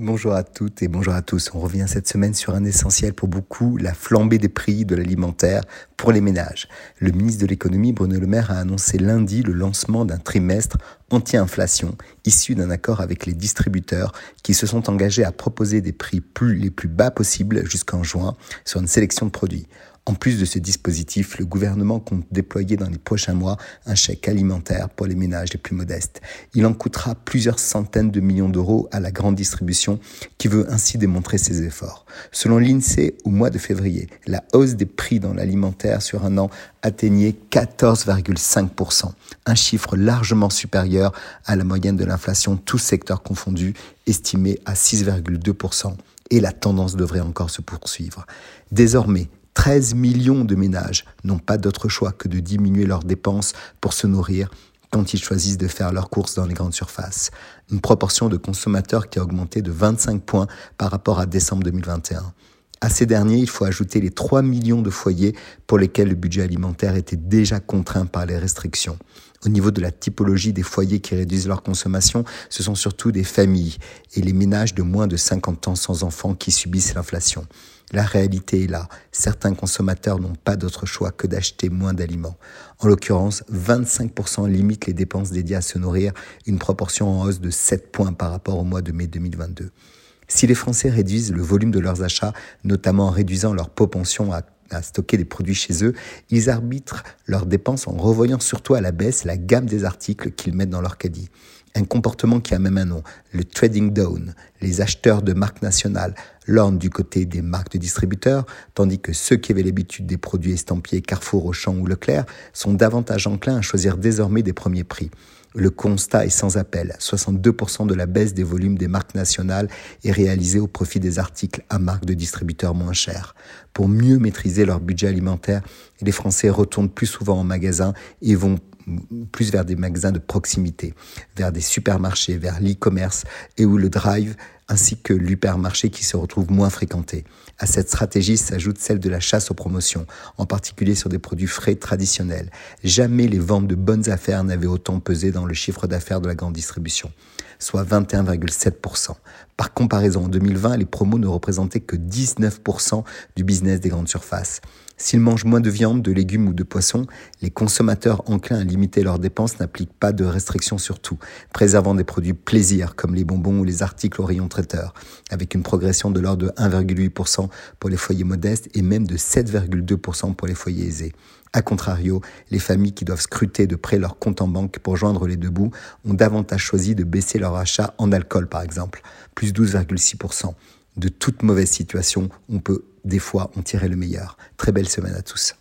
Bonjour à toutes et bonjour à tous. On revient cette semaine sur un essentiel pour beaucoup, la flambée des prix de l'alimentaire pour les ménages. Le ministre de l'économie, Bruno Le Maire, a annoncé lundi le lancement d'un trimestre anti-inflation issu d'un accord avec les distributeurs qui se sont engagés à proposer des prix les plus bas possibles jusqu'en juin sur une sélection de produits. En plus de ce dispositif, le gouvernement compte déployer dans les prochains mois un chèque alimentaire pour les ménages les plus modestes. Il en coûtera plusieurs centaines de millions d'euros à la grande distribution qui veut ainsi démontrer ses efforts. Selon l'INSEE, au mois de février, la hausse des prix dans l'alimentaire sur un an atteignait 14,5%, un chiffre largement supérieur à la moyenne de l'inflation tous secteurs confondus, estimée à 6,2% et la tendance devrait encore se poursuivre. Désormais, 13 millions de ménages n'ont pas d'autre choix que de diminuer leurs dépenses pour se nourrir quand ils choisissent de faire leurs courses dans les grandes surfaces. Une proportion de consommateurs qui a augmenté de 25 points par rapport à décembre 2021. À ces derniers, il faut ajouter les 3 millions de foyers pour lesquels le budget alimentaire était déjà contraint par les restrictions. Au niveau de la typologie des foyers qui réduisent leur consommation, ce sont surtout des familles et les ménages de moins de 50 ans sans enfants qui subissent l'inflation. La réalité est là. Certains consommateurs n'ont pas d'autre choix que d'acheter moins d'aliments. En l'occurrence, 25% limitent les dépenses dédiées à se nourrir, une proportion en hausse de 7 points par rapport au mois de mai 2022. Si les Français réduisent le volume de leurs achats, notamment en réduisant leur propension à, stocker des produits chez eux, ils arbitrent leurs dépenses en revoyant surtout à la baisse la gamme des articles qu'ils mettent dans leur caddie. Un comportement qui a même un nom, le trading down. Les acheteurs de marques nationales l'ornent du côté des marques de distributeurs, tandis que ceux qui avaient l'habitude des produits estampillés Carrefour, Auchan ou Leclerc sont davantage enclins à choisir désormais des premiers prix. Le constat est sans appel. 62% de la baisse des volumes des marques nationales est réalisée au profit des articles à marque de distributeurs moins chers. Pour mieux maîtriser leur budget alimentaire, les Français retournent plus souvent en magasin et vont plus vers des magasins de proximité, vers des supermarchés, vers l'e-commerce et où le drive ainsi que l'hypermarché qui se retrouve moins fréquenté. À cette stratégie s'ajoute celle de la chasse aux promotions, en particulier sur des produits frais traditionnels. Jamais les ventes de bonnes affaires n'avaient autant pesé dans le chiffre d'affaires de la grande distribution, soit 21,7%. Par comparaison, en 2020, les promos ne représentaient que 19% du business des grandes surfaces. S'ils mangent moins de viande, de légumes ou de poissons, les consommateurs enclins à limiter leurs dépenses n'appliquent pas de restrictions sur tout, préservant des produits plaisir comme les bonbons ou les articles au rayon avec une progression de l'ordre de 1,8% pour les foyers modestes et même de 7,2% pour les foyers aisés. A contrario, les familles qui doivent scruter de près leur compte en banque pour joindre les deux bouts ont davantage choisi de baisser leur achat en alcool par exemple, plus 12,6%. De toute mauvaise situation, on peut des fois en tirer le meilleur. Très belle semaine à tous.